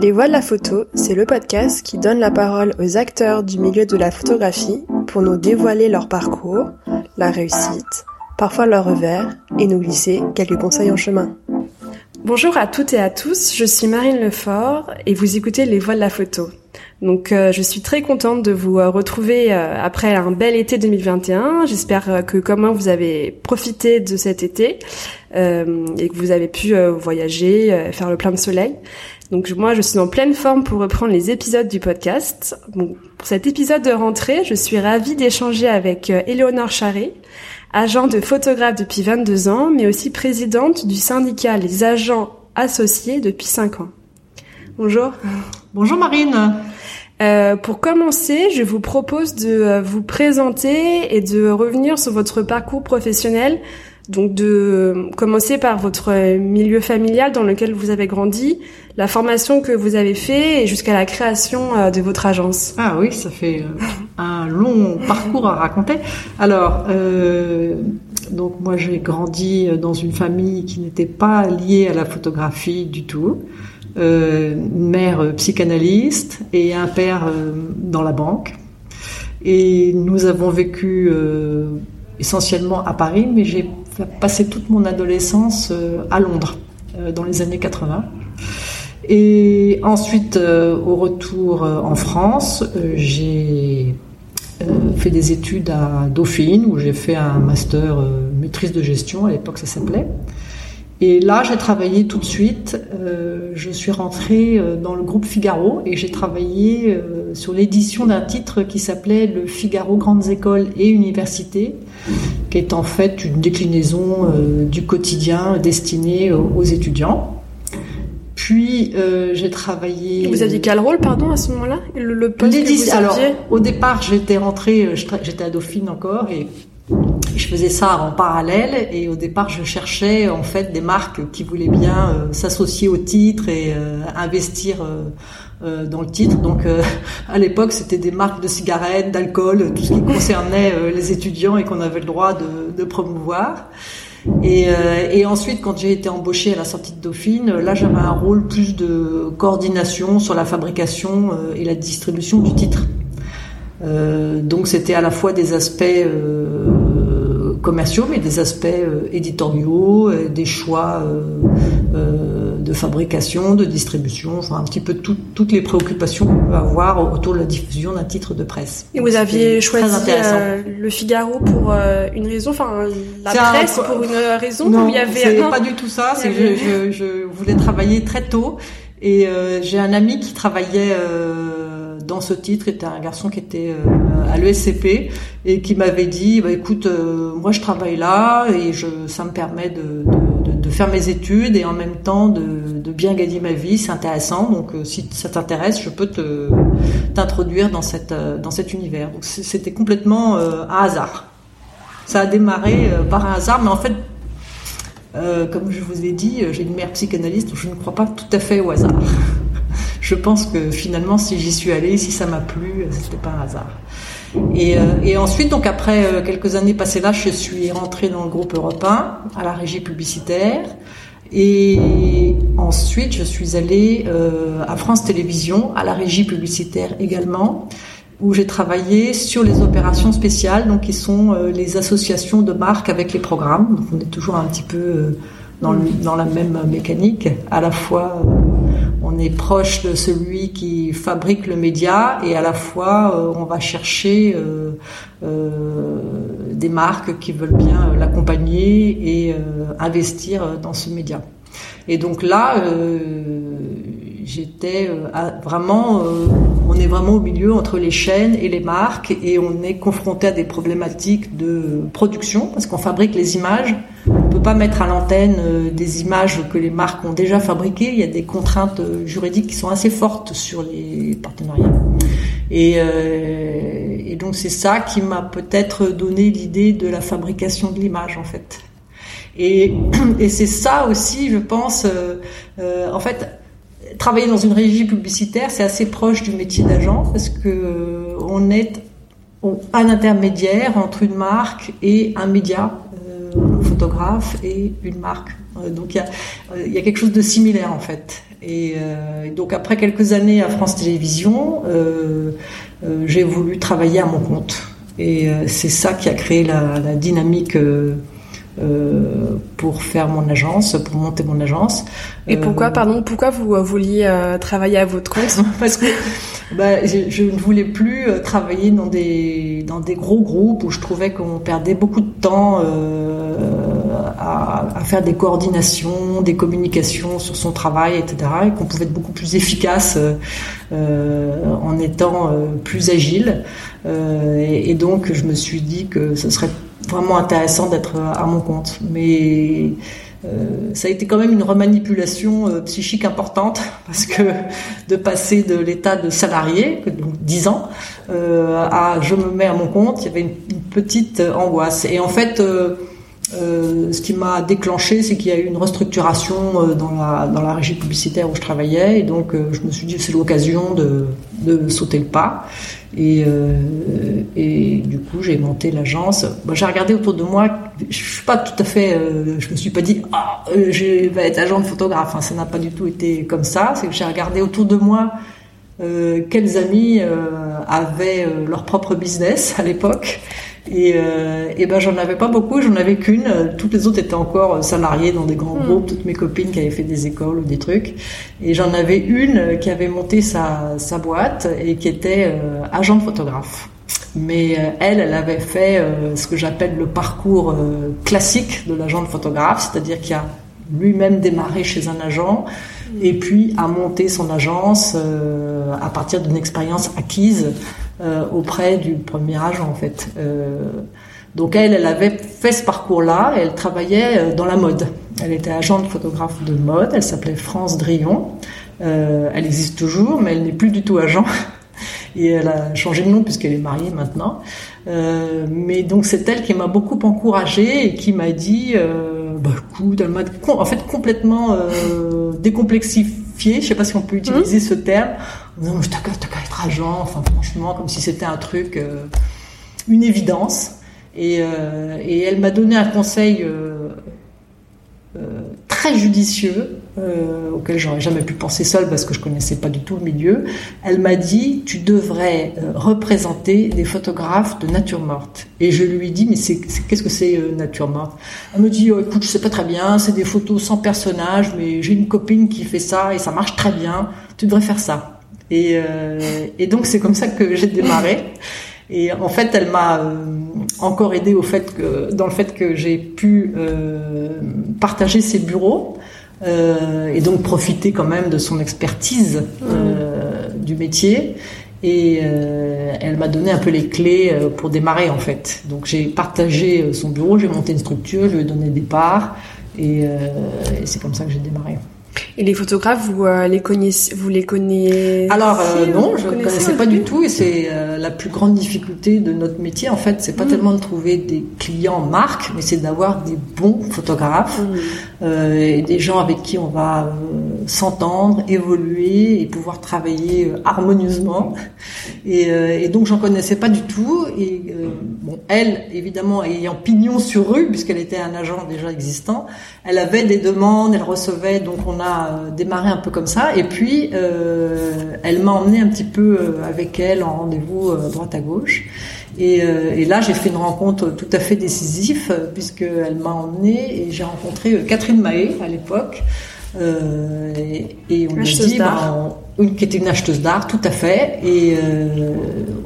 Les Voix de la photo, c'est le podcast qui donne la parole aux acteurs du milieu de la photographie pour nous dévoiler leur parcours, la réussite, parfois leur revers, et nous glisser quelques conseils en chemin. Bonjour à toutes et à tous, je suis Marine Lefort et vous écoutez Les Voix de la photo. Donc euh, je suis très contente de vous euh, retrouver euh, après un bel été 2021. J'espère que comme vous avez profité de cet été et que vous avez pu voyager, faire le plein de soleil. Donc moi je suis en pleine forme pour reprendre les épisodes du podcast. Bon, pour cet épisode de rentrée, je suis ravie d'échanger avec Éléonore Charret, agent de photographe depuis 22 ans, mais aussi présidente du syndicat Les Agents Associés depuis 5 ans. Bonjour. Bonjour Marine. Euh, pour commencer, je vous propose de euh, vous présenter et de revenir sur votre parcours professionnel. Donc de commencer par votre milieu familial dans lequel vous avez grandi, la formation que vous avez fait et jusqu'à la création euh, de votre agence. Ah oui, ça fait un long parcours à raconter. Alors, donc moi j'ai grandi dans une famille qui n'était pas liée à la photographie du tout euh, une mère psychanalyste et un père euh, dans la banque. Et nous avons vécu euh, essentiellement à Paris, mais j'ai passé toute mon adolescence euh, à Londres dans les années 80. Et ensuite, au retour en France, j'ai fait des études à Dauphine, où j'ai fait un master maîtrise de gestion, à l'époque ça s'appelait. Et là, j'ai travaillé tout de suite. Euh, je suis rentrée euh, dans le groupe Figaro et j'ai travaillé euh, sur l'édition d'un titre qui s'appelait Le Figaro Grandes Écoles et Universités, qui est en fait une déclinaison du quotidien destiné aux étudiants. Puis j'ai travaillé. Vous aviez quel rôle, pardon, à ce moment-là? Le, le poste que vous Alors, au départ, j'étais rentrée, j'étais à Dauphine encore, et je faisais ça en parallèle et au départ je cherchais en fait des marques qui voulaient bien euh, s'associer au titre et euh, investir euh, dans le titre. Donc à l'époque c'était des marques de cigarettes, d'alcool, tout ce qui concernait les étudiants et qu'on avait le droit de, promouvoir. Et, ensuite, quand j'ai été embauchée à la sortie de Dauphine, là j'avais un rôle plus de coordination sur la fabrication et la distribution du titre. Donc c'était à la fois des aspects commerciaux, mais des aspects euh, éditoriaux, des choix de fabrication, de distribution, enfin un petit peu toutes les préoccupations qu'on peut avoir autour de la diffusion d'un titre de presse. Et vous aviez choisi le Figaro pour une raison, enfin la presse pour une raison Non, il y avait pas du tout ça. C'est je, je, je, voulais travailler très tôt et j'ai un ami qui travaillait dans ce titre était un garçon qui était euh, à l'ESCP et qui m'avait dit bah, écoute euh, moi je travaille là et je ça me permet de, faire mes études et en même temps de, bien gagner ma vie. C'est intéressant. Donc euh, si ça t'intéresse je peux te t'introduire dans cet univers. Donc c'était complètement un hasard. Ça a démarré par un hasard mais en fait comme je vous ai dit, j'ai une mère psychanalyste, donc je ne crois pas tout à fait au hasard je pense que finalement, si j'y suis allée, si ça m'a plu, c'était pas un hasard. Et, euh, ensuite, donc après euh, quelques années passées là, je suis rentrée dans le groupe européen, à la régie publicitaire. Et ensuite, je suis allée euh, à France Télévisions, à la régie publicitaire également, où j'ai travaillé sur les opérations spéciales, donc qui sont les associations de marques avec les programmes. Donc on est toujours un petit peu dans la même mécanique, à la fois on est proche de celui qui fabrique le média et à la fois euh, on va chercher euh, euh, des marques qui veulent bien l'accompagner et investir dans ce média. Et donc là, j'étais vraiment, on est vraiment au milieu entre les chaînes et les marques et on est confronté à des problématiques de production parce qu'on fabrique les images on peut pas mettre à l'antenne euh, des images que les marques ont déjà fabriquées. Il y a des contraintes euh, juridiques qui sont assez fortes sur les partenariats. Et, euh, donc c'est ça qui m'a peut-être donné l'idée de la fabrication de l'image en fait. Et, c'est ça aussi, je pense. Euh, en fait, travailler dans une régie publicitaire, c'est assez proche du métier d'agent parce que on est un intermédiaire entre une marque et un média un photographe et une marque. Euh, donc il y a, euh, quelque chose de similaire en fait. Et donc après quelques années à France Télévisions, j'ai voulu travailler à mon compte. Et c'est ça qui a créé la dynamique euh, pour faire mon agence, pour monter mon agence. Et pourquoi, euh, pardon, pourquoi vous euh, vouliez travailler à votre compte Parce que bah, je, ne voulais plus travailler dans des dans des gros groupes où je trouvais qu'on perdait beaucoup de temps à, à, faire des coordinations, des communications sur son travail, etc. Et qu'on pouvait être beaucoup plus efficace en étant plus agile. Et, et donc, je me suis dit que ce serait vraiment intéressant d'être à mon compte. Mais euh, ça a été quand même une remanipulation euh, psychique importante parce que de passer de l'état de salarié, donc 10 ans, euh, à je me mets à mon compte, il y avait une, petite angoisse. Et en fait, ce qui m'a déclenché, c'est qu'il y a eu une restructuration dans la, dans la régie publicitaire où je travaillais. Et donc, je me suis dit, c'est l'occasion de, de sauter le pas. Et, euh, et du coup, j'ai monté l'agence. j'ai regardé autour de moi. Je suis pas tout à fait. Euh, je me suis pas dit ah, euh, je vais être agent de photographe. Ça n'a pas du tout été comme ça. C'est que j'ai regardé autour de moi quels amis avaient leur propre business à l'époque et, euh, et ben j'en avais pas beaucoup, j'en avais qu'une. Toutes les autres étaient encore salariées dans des grands hmm. groupes, toutes mes copines qui avaient fait des écoles ou des trucs. Et j'en avais une qui avait monté sa, sa boîte et qui était euh, agent de photographe. Mais euh, elle, elle avait fait euh, ce que j'appelle le parcours classique de l'agent de photographe, c'est-à-dire qu'il a lui-même démarré chez un agent et puis a monté son agence à partir d'une expérience acquise euh, auprès du premier agent en fait. Euh, donc elle, elle avait fait ce parcours-là, elle travaillait euh, dans la mode. Elle était agente photographe de mode, elle s'appelait France Drillon. elle existe toujours, mais elle n'est plus du tout agent. Et elle a changé de nom puisqu'elle est mariée maintenant. mais donc c'est elle qui m'a beaucoup encouragée et qui m'a dit, bah écoute, elle m'a en fait complètement décomplexifiée, je sais pas si on peut utiliser mmh. ce terme, non, mais t'as qu'à être agent, enfin franchement, comme si c'était un truc, euh, une évidence. Et, euh, et elle m'a donné un conseil euh, très judicieux, auquel j'aurais jamais pu penser seule parce que je connaissais pas du tout le milieu. Elle m'a dit, tu devrais représenter des photographes de nature morte. Et je lui ai dit, mais qu'est-ce que c'est nature morte? Elle me dit, oh, écoute, je sais pas très bien, c'est des photos sans personnage, mais j'ai une copine qui fait ça et ça marche très bien. Tu devrais faire ça. Et, euh, et donc c'est comme ça que j'ai démarré. Et en fait, elle m'a euh, encore aidé au fait que, dans le fait que j'ai pu euh, partager ses bureaux et donc profiter quand même de son expertise du métier. Et elle m'a donné un peu les clés pour démarrer en fait. Donc j'ai partagé son bureau, j'ai monté une structure, je lui ai donné des parts et, et c'est comme ça que j'ai démarré. Et les photographes, vous euh, les connaissez, vous les connaissez Alors euh, non, je ne connaissais pas du tout, et c'est euh, la plus grande difficulté de notre métier. En fait, c'est pas mm. tellement de trouver des clients marques, mais c'est d'avoir des bons photographes mm. et des gens avec qui on va s'entendre, évoluer et pouvoir travailler harmonieusement. Et, et donc j'en connaissais pas du tout. Et bon, elle, évidemment, ayant pignon sur rue, puisqu'elle était un agent déjà existant, elle avait des demandes, elle recevait, donc on a euh, démarré un peu comme ça. Et puis, euh, elle m'a emmené un petit peu euh, avec elle en rendez-vous droite à gauche. Et, là, j'ai fait une rencontre tout à fait décisive puisqu'elle m'a emmené et j'ai rencontré Catherine Mahé à l'époque. et, on lui dit, bah, une, qui était une acheteuse d'art, tout à fait. Et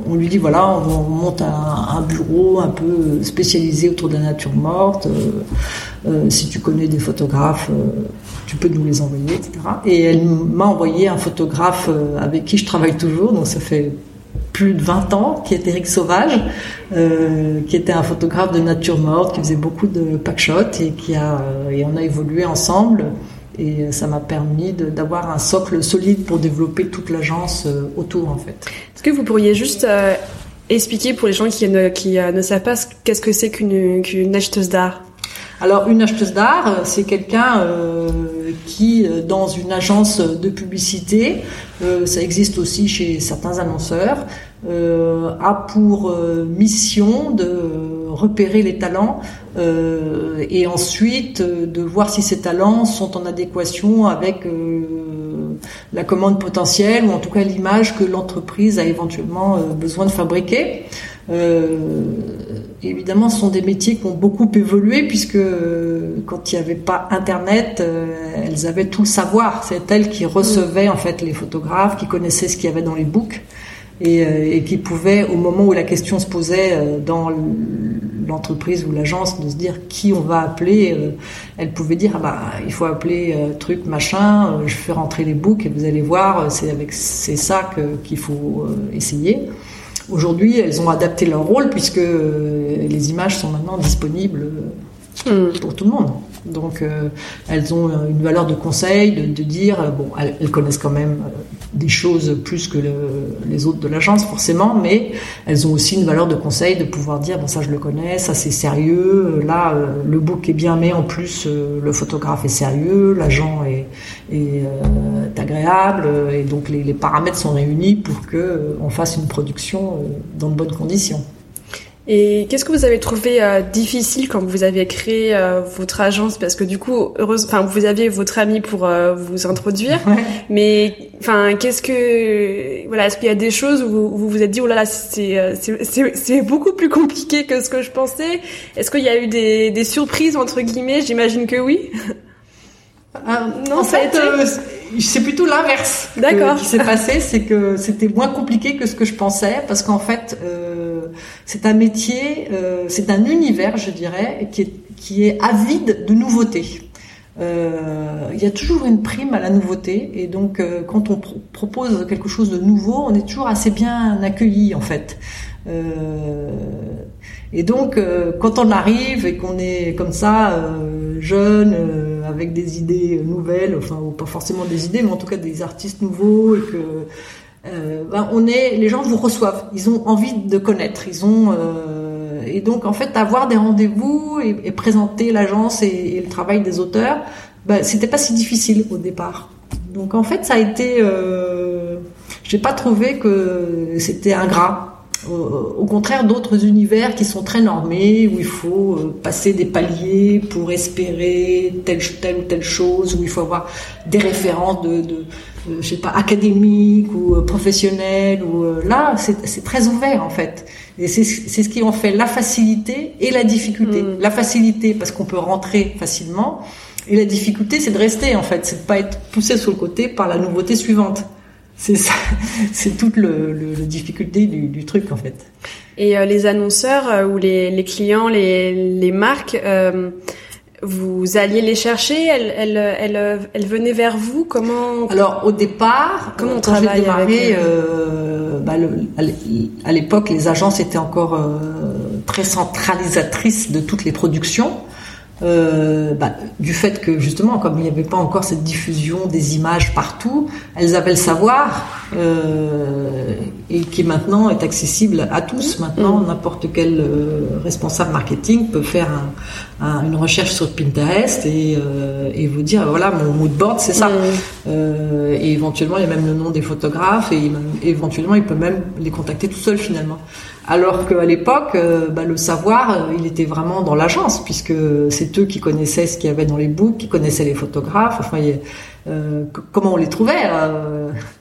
on lui dit, voilà, on, monte un, un, bureau un peu spécialisé autour de la nature morte. si tu connais des photographes, tu peux nous les envoyer, etc. Et elle m'a envoyé un photographe euh, avec qui je travaille toujours, donc ça fait plus de 20 ans, qui est Eric Sauvage, euh, qui était un photographe de nature morte, qui faisait beaucoup de packshots et qui a euh, et on a évolué ensemble. Et ça m'a permis d'avoir un socle solide pour développer toute l'agence autour, en fait. Est-ce que vous pourriez juste expliquer pour les gens qui ne, qui, ne savent pas qu'est-ce que c'est qu'une acheteuse d'art? Alors une acheteuse d'art, c'est quelqu'un euh, qui, euh, dans une agence de publicité, euh, ça existe aussi chez certains annonceurs, a pour mission de repérer les talents et ensuite de voir si ces talents sont en adéquation avec la commande potentielle ou en tout cas l'image que l'entreprise a éventuellement besoin de fabriquer. Évidemment, ce sont des métiers qui ont beaucoup évolué puisque quand il n'y avait pas Internet, elles avaient tout le savoir. C'est elles qui recevaient en fait les photographes, qui connaissaient ce qu'il y avait dans les books et, euh, et, qui pouvait, au moment où la question se posait euh, dans l'entreprise ou l'agence, de se dire qui on va appeler, euh, elle pouvait dire ah bah il faut appeler truc machin, je fais rentrer les boucs et vous allez voir, c'est avec c'est ça qu'il faut essayer. Aujourd'hui, elles ont adapté leur rôle puisque les images sont maintenant disponibles hmm. pour tout le monde. Donc euh, elles ont une valeur de conseil, de, de dire euh, bon, elles, connaissent quand même euh, des choses plus que le, les autres de l'agence forcément, mais elles ont aussi une valeur de conseil de pouvoir dire bon ça je le connais, ça c'est sérieux, là le book est bien, mais en plus le photographe est sérieux, l'agent est, est, agréable et donc les, les, paramètres sont réunis pour que on fasse une production dans de bonnes conditions. Et qu'est-ce que vous avez trouvé euh, difficile quand vous avez créé euh, votre agence? Parce que du coup, heureuse, enfin, vous aviez votre ami pour euh, vous introduire, mais enfin, qu'est-ce que, voilà, est-ce qu'il y a des choses où vous vous, êtes dit, oh là là, c'est c'est beaucoup plus compliqué que ce que je pensais? Est-ce qu'il y a eu des, des surprises entre guillemets? J'imagine que oui. non, en fait, c'est plutôt l'inverse. D'accord. Qui s'est passé, c'est que c'était moins compliqué que ce que je pensais, parce qu'en fait. Euh, c'est un métier, euh, c'est un univers, je dirais, qui est, avide de nouveautés. Euh, il y a toujours une prime à la nouveauté et donc quand on propose quelque chose de nouveau, on est toujours assez bien accueilli en fait. et donc quand on arrive et qu'on est comme ça jeune, avec des idées nouvelles, enfin ou pas forcément des idées, mais en tout cas des artistes nouveaux et que euh, ben on est, les gens vous reçoivent, ils ont envie de connaître, ils ont euh, et donc en fait avoir des rendez-vous et, présenter l'agence et, le travail des auteurs, ben, c'était pas si difficile au départ. Donc en fait ça a été, euh, j'ai pas trouvé que c'était ingrat. Au, contraire d'autres univers qui sont très normés où il faut euh, passer des paliers pour espérer telle ou telle chose où il faut avoir des références de, je sais pas, académique ou euh, professionnel ou euh, là, c'est très ouvert en fait. Et c'est ce qui en fait la facilité et la difficulté. Mm. La facilité parce qu'on peut rentrer facilement et la difficulté c'est de rester en fait, c'est de pas être poussé sur le côté par la nouveauté suivante. C'est ça, c'est toute le, le, la difficulté du, du, truc en fait. Et les annonceurs ou les, les, clients, les, les marques vous alliez les chercher elles, elles, elles, elles, venaient vers vous Comment Alors au départ, comment on travaillait avec euh, bah, À l'époque, les agences étaient encore euh, très centralisatrices de toutes les productions. Euh, bah, du fait que justement, comme il n'y avait pas encore cette diffusion des images partout, elles avaient le savoir euh, et qui maintenant est accessible à tous. Maintenant, mm. n'importe quel euh, responsable marketing peut faire une recherche sur Pinterest et, et, vous dire voilà mon mood board c'est ça. Mm. et éventuellement, il y a même le nom des photographes et éventuellement, il peut même les contacter tout seul finalement. Alors qu'à l'époque, euh, bah, le savoir, euh, il était vraiment dans l'agence, puisque c'est eux qui connaissaient ce qu'il y avait dans les books, qui connaissaient les photographes. Enfin, euh, comment on les trouvait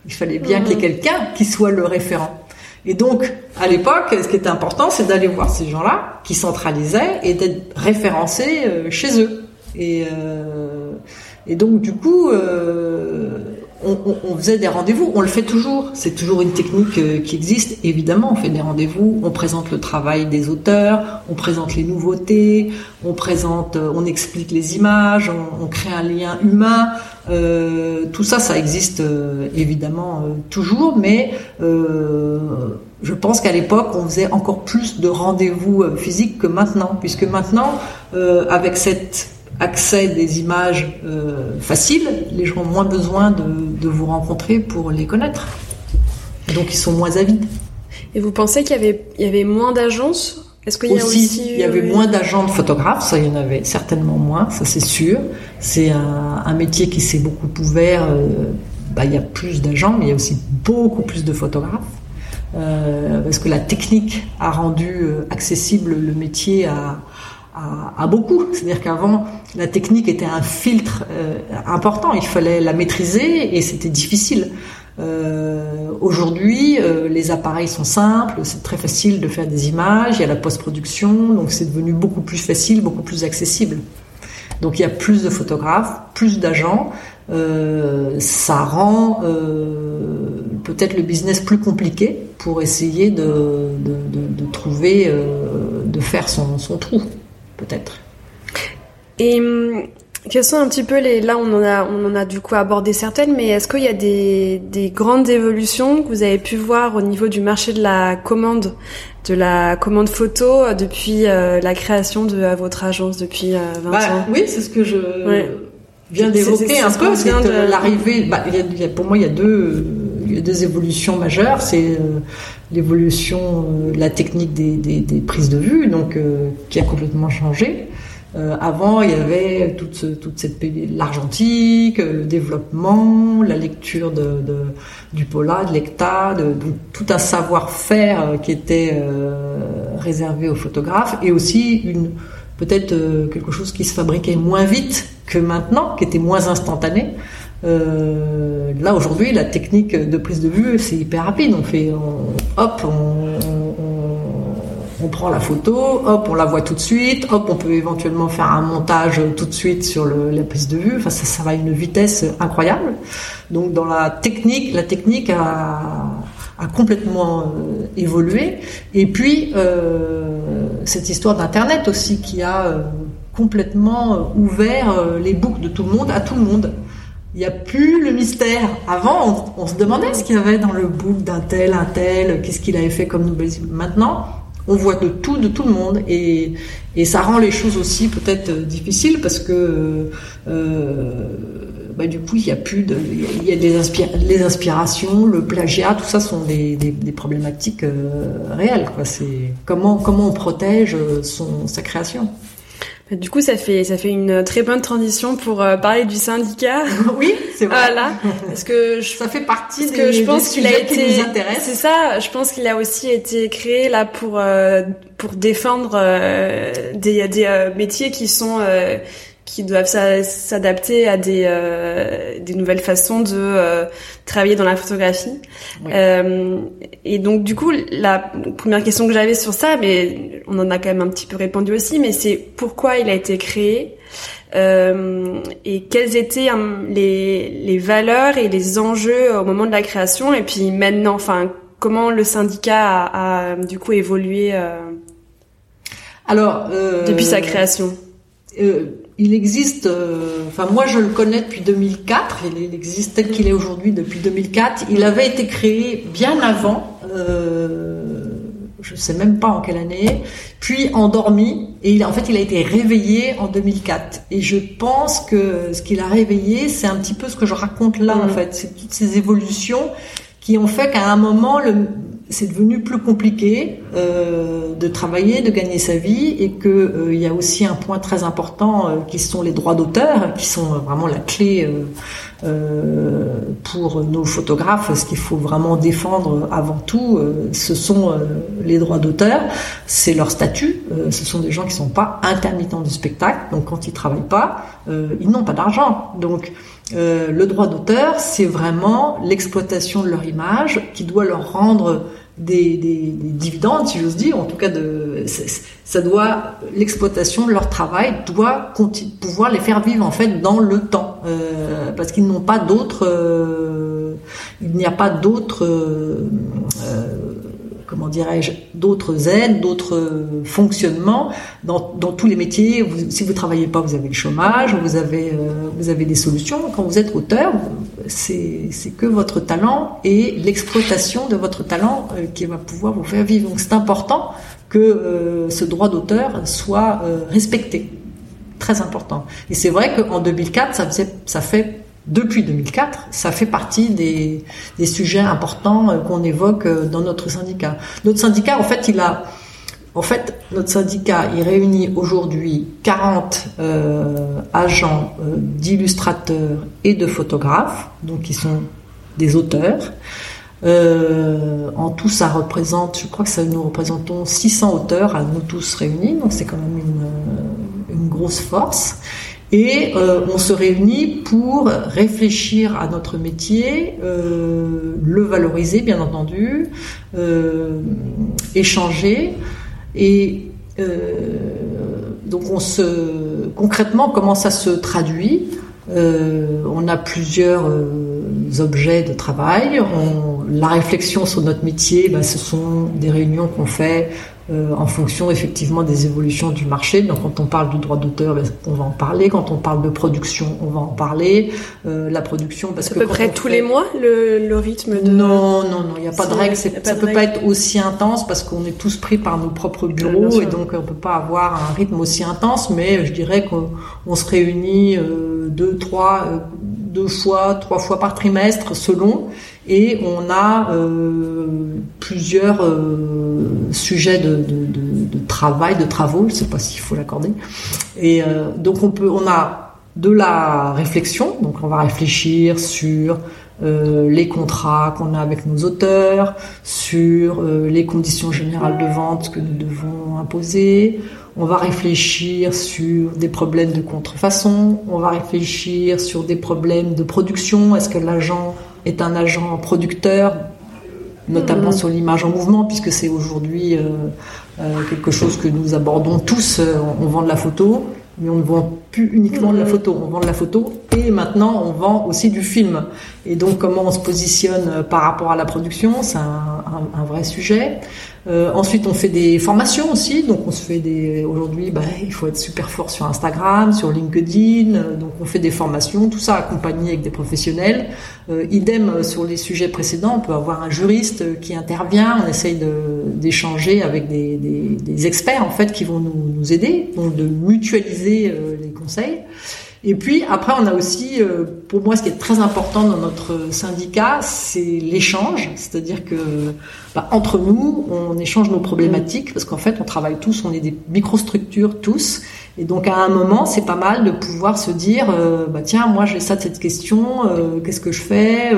Il fallait bien qu'il y ait mhm. quelqu'un qui soit le référent. Et donc, à l'époque, ce qui était important, c'est d'aller voir ces gens-là qui centralisaient et d'être référencés chez eux. Et, et donc, du coup, on, faisait des rendez-vous, on le fait toujours. C'est toujours une technique euh, qui existe. Évidemment, on fait des rendez-vous, on présente le travail des auteurs, on présente les nouveautés, on présente, euh, on explique les images, on, crée un lien humain. Euh, tout ça, ça existe évidemment toujours, mais je pense qu'à l'époque, on faisait encore plus de rendez-vous physiques que maintenant, puisque maintenant, avec cette accès des images euh, faciles, les gens ont moins besoin de, vous rencontrer pour les connaître. Donc ils sont moins avides. Et vous pensez qu'il y avait, il y avait moins d'agences? Est-ce qu'il y a aussi, il y avait moins d'agents de photographes, ça il y en avait certainement moins, ça c'est sûr. C'est un, métier qui s'est beaucoup ouvert. Euh, bah, il y a plus d'agents, mais il y a aussi beaucoup plus de photographes. Euh, parce que la technique a rendu accessible le métier à, à, beaucoup. C'est-à-dire qu'avant, la technique était un filtre euh, important, il fallait la maîtriser et c'était difficile. Euh, Aujourd'hui, euh, les appareils sont simples, c'est très facile de faire des images, il y a la post-production, donc c'est devenu beaucoup plus facile, beaucoup plus accessible. Donc il y a plus de photographes, plus d'agents, euh, ça rend euh, peut-être le business plus compliqué pour essayer de, de, de, de trouver, euh, de faire son, son trou, peut-être. Et hum, quelles sont un petit peu les là on en a on en a du coup abordé certaines mais est-ce qu'il y a des, des grandes évolutions que vous avez pu voir au niveau du marché de la commande de la commande photo euh, depuis euh, la création de votre agence depuis euh, 20 bah, ans? Oui, c'est ce que je viens d'évoquer un peu. C'est de... l'arrivée. Bah, il y a, pour moi, il y a deux, deux évolutions majeures. C'est euh, l'évolution de la technique des, des, des, prises de vue, donc qui a complètement changé. Euh, avant, il y avait toute, cette l'argentique, le développement, la lecture du Pola, de l'Ecta, tout un savoir-faire euh, qui était euh, réservé aux photographes, et aussi une peut-être euh, quelque chose qui se fabriquait moins vite que maintenant, qui était moins instantané. Euh, là aujourd'hui, la technique de prise de vue, c'est hyper rapide. On fait, hop, on, prend la photo, hop, on la voit tout de suite, hop, on peut éventuellement faire un montage tout de suite sur la prise de vue. Enfin, ça, va à une vitesse incroyable. Donc, dans la technique, la technique a, complètement euh, évolué. Et puis, euh, cette histoire d'Internet aussi qui a complètement ouvert les boucles de tout le monde à tout le monde. Il n'y a plus le mystère. Avant, on, se demandait ce qu'il y avait dans le book d'un tel, un tel, qu'est-ce qu'il avait fait comme nouvelle. Maintenant, on voit de tout, de tout le monde, et, et ça rend les choses aussi peut-être difficiles parce que euh, bah, du coup il y a plus de, il y a des les inspirations, le plagiat, tout ça sont des, des, problématiques euh, réelles. C'est comment comment on protège son sa création. Du coup, ça fait ça fait une très bonne transition pour euh, parler du syndicat. Oui, c'est vrai. Voilà, parce que je, ça fait partie parce que je pense qu'il a été. C'est ça. Je pense qu'il a aussi été créé là pour euh, pour défendre euh, des des euh, métiers qui sont euh, qui doivent s'adapter à des, euh, des nouvelles façons de euh, travailler dans la photographie. Oui. Euh, et donc du coup, la première question que j'avais sur ça, mais on en a quand même un petit peu répondu aussi, mais c'est pourquoi il a été créé euh, et quelles étaient um, les, les valeurs et les enjeux au moment de la création, et puis maintenant, enfin, comment le syndicat a, a du coup évolué euh, Alors, depuis sa création? Euh, il existe, euh, enfin moi je le connais depuis 2004, il, il existe tel qu'il est aujourd'hui depuis 2004. Il avait été créé bien avant, euh, je sais même pas en quelle année, puis endormi et il, en fait il a été réveillé en 2004. Et je pense que ce qu'il a réveillé, c'est un petit peu ce que je raconte là mmh. en fait, c'est toutes ces évolutions qui ont fait qu'à un moment le c'est devenu plus compliqué euh, de travailler, de gagner sa vie, et que euh, il y a aussi un point très important euh, qui sont les droits d'auteur, qui sont vraiment la clé euh, euh, pour nos photographes. Ce qu'il faut vraiment défendre avant tout, euh, ce sont les droits d'auteur, c'est leur statut. ce sont des gens qui sont pas intermittents du spectacle, donc quand ils travaillent pas, ils n'ont pas d'argent. Donc euh, le droit d'auteur, c'est vraiment l'exploitation de leur image qui doit leur rendre des, des, des dividendes, si j'ose dire. En tout cas, de, ça doit l'exploitation de leur travail doit pouvoir les faire vivre en fait dans le temps, euh, parce qu'ils n'ont pas d'autres, euh, il n'y a pas d'autres euh, comment dirais-je, d'autres aides, d'autres fonctionnements dans, tous les métiers. Si vous travaillez pas, vous avez le chômage, vous avez, vous avez des solutions. Quand vous êtes auteur, c'est que votre talent et l'exploitation de votre talent euh, qui va pouvoir vous faire vivre. Donc c'est important que euh, ce droit d'auteur soit euh, respecté. Très important. Et c'est vrai qu'en 2004, ça, faisait, ça fait depuis 2004, ça fait partie des, des sujets importants qu'on évoque dans notre syndicat. Notre syndicat, en fait, il a, en fait, notre syndicat, il réunit aujourd'hui 40 euh, agents euh, d'illustrateurs et de photographes, donc qui sont des auteurs. en tout, ça représente, je crois que ça nous représentons 600 auteurs à nous tous réunis, donc c'est quand même une, une grosse force. Et euh, on se réunit pour réfléchir à notre métier, euh, le valoriser bien entendu, euh, échanger. Et donc on se concrètement comment ça se traduit On a plusieurs objets de travail. la réflexion sur notre métier, ben, ce sont des réunions qu'on fait euh, en fonction effectivement des évolutions du marché. Donc quand on parle du droit d'auteur, ben, on va en parler. Quand on parle de production, on va en parler. Euh, la production, parce que à peu près tous les mois le, le, rythme de non non non, il n'y a pas de règle. Ça peut pas être aussi intense parce qu'on est tous pris par nos propres bureaux et donc on peut pas avoir un rythme aussi intense. Mais je dirais qu'on se réunit euh, deux trois deux fois trois fois par trimestre selon et on a euh, plusieurs euh, sujets de, de, de, de, travail, de travaux, je ne sais pas s'il faut l'accorder. Et euh, donc on peut, on a de la réflexion, donc on va réfléchir sur euh, les contrats qu'on a avec nos auteurs, sur euh, les conditions générales de vente que nous devons imposer. On va réfléchir sur des problèmes de contrefaçon. On va réfléchir sur des problèmes de production. Est-ce que l'agent est un agent producteur, notamment mhm. sur l'image en mouvement, puisque c'est aujourd'hui euh, quelque chose que nous abordons tous. On, vend de la photo, mais on ne vend plus uniquement de la photo. On vend de la photo et maintenant on vend aussi du film. Et donc comment on se positionne par rapport à la production, c'est un, vrai sujet. Euh, ensuite, on fait des formations aussi. Donc, on se fait des. Aujourd'hui, bah, il faut être super fort sur Instagram, sur LinkedIn. Euh, donc, on fait des formations, tout ça accompagné avec des professionnels. Euh, idem sur les sujets précédents, on peut avoir un juriste qui intervient. On essaye d'échanger avec des, experts en fait qui vont nous, aider, donc de mutualiser euh, les Et puis après, on a aussi, euh, pour moi, ce qui est très important dans notre syndicat, c'est l'échange, c'est-à-dire que bah, entre nous, on échange nos problématiques parce qu'en fait, on travaille tous, on est des microstructures tous, et donc à un moment, c'est pas mal de pouvoir se dire, euh, bah tiens, moi j'ai ça de cette question, euh, qu'est-ce que je fais,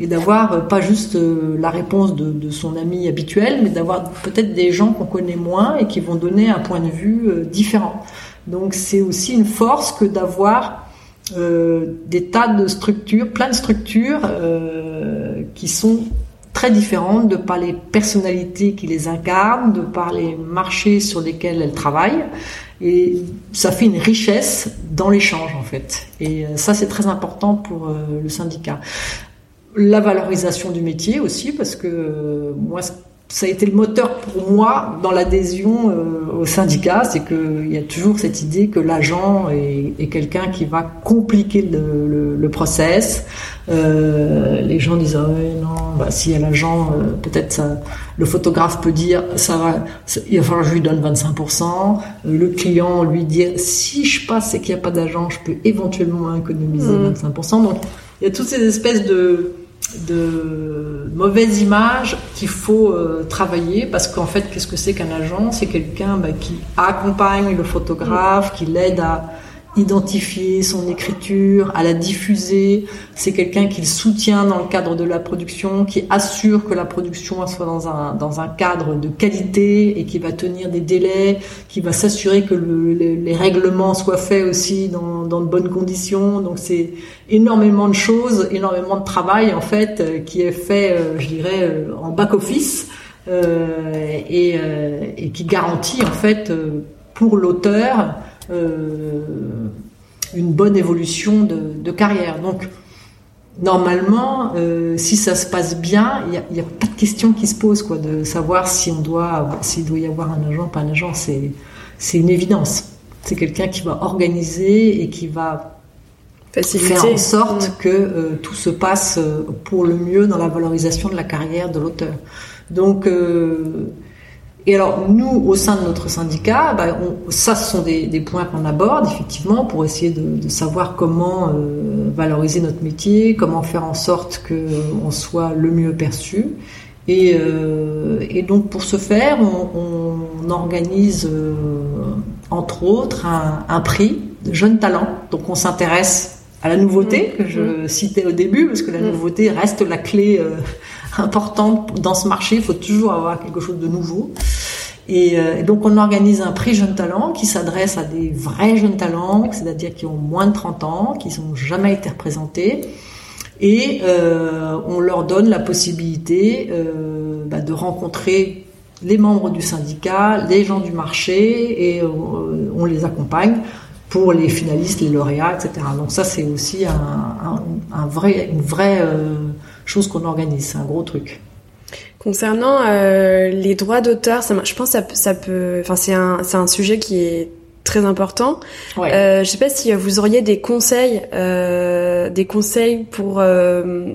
et d'avoir pas juste la réponse de, de, son ami habituel, mais d'avoir peut-être des gens qu'on connaît moins et qui vont donner un point de vue différent. Donc c'est aussi une force que d'avoir euh, des tas de structures, plein de structures euh, qui sont très différentes de par les personnalités qui les incarnent, de par les marchés sur lesquels elles travaillent. Et ça fait une richesse dans l'échange en fait. Et euh, ça c'est très important pour le syndicat. La valorisation du métier aussi, parce que moi ça a été le moteur pour moi dans l'adhésion euh, au syndicat, c'est qu'il y a toujours cette idée que l'agent est, quelqu'un qui va compliquer le, le, le process. Euh, les gens disent ah non, bah, s'il y a l'agent, euh, peut-être le photographe peut dire ça va, il va falloir que je lui donne 25%. Euh, le client lui dit si je passe et qu'il n'y a pas d'agent, je peux éventuellement économiser 25%. Mmh. Donc il y a toutes ces espèces de de mauvaise image qu'il faut euh, travailler parce qu'en fait qu'est-ce que c'est qu'un agent? C'est quelqu'un bah, qui accompagne le photographe qui l'aide à identifier son écriture, à la diffuser. C'est quelqu'un qui le soutient dans le cadre de la production, qui assure que la production soit dans un, dans un cadre de qualité et qui va tenir des délais, qui va s'assurer que le, les, règlements soient faits aussi dans, dans de bonnes conditions. Donc c'est énormément de choses, énormément de travail en fait euh, qui est fait, euh, je dirais, euh, en back-office et, et, qui garantit en fait pour l'auteur euh, une bonne évolution de, carrière. Donc, normalement, euh, si ça se passe bien, il n'y a, pas de question qui se pose, quoi, de savoir si on doit, s'il doit y avoir un agent, pas un agent, c'est, c'est une évidence. C'est quelqu'un qui va organiser et qui va faire en sorte mm. que euh, tout se passe pour le mieux dans la valorisation de la carrière de l'auteur. Donc, et alors, nous, au sein de notre syndicat, bah, on, ça, ce sont des, des points qu'on aborde, effectivement, pour essayer de, de savoir comment euh, valoriser notre métier, comment faire en sorte qu'on soit le mieux perçu. Et, euh, et, donc, pour ce faire, on, on organise, euh, entre autres, un, un, prix de jeunes talents. Donc, on s'intéresse à la nouveauté que je Mhm. citais au début, parce que la Mhm. nouveauté reste la clé euh, importante dans ce marché. Il faut toujours avoir quelque chose de nouveau. Et, euh, et donc on organise un prix Jeune Talent qui s'adresse à des vrais jeunes talents, c'est-à-dire qui ont moins de 30 ans, qui n'ont jamais été représentés. Et euh, on leur donne la possibilité euh, bah, de rencontrer les membres du syndicat, les gens du marché, et on les accompagne pour les finalistes, les lauréats, etc. Donc ça c'est aussi un, vrai, une vraie chose qu'on organise, c'est un gros truc. Concernant euh, les droits d'auteur, ça, je pense que ça, peut- ça peut, enfin c'est un, c'est un sujet qui est très important. Ouais. Euh, je sais pas si vous auriez des conseils, euh, des conseils pour euh,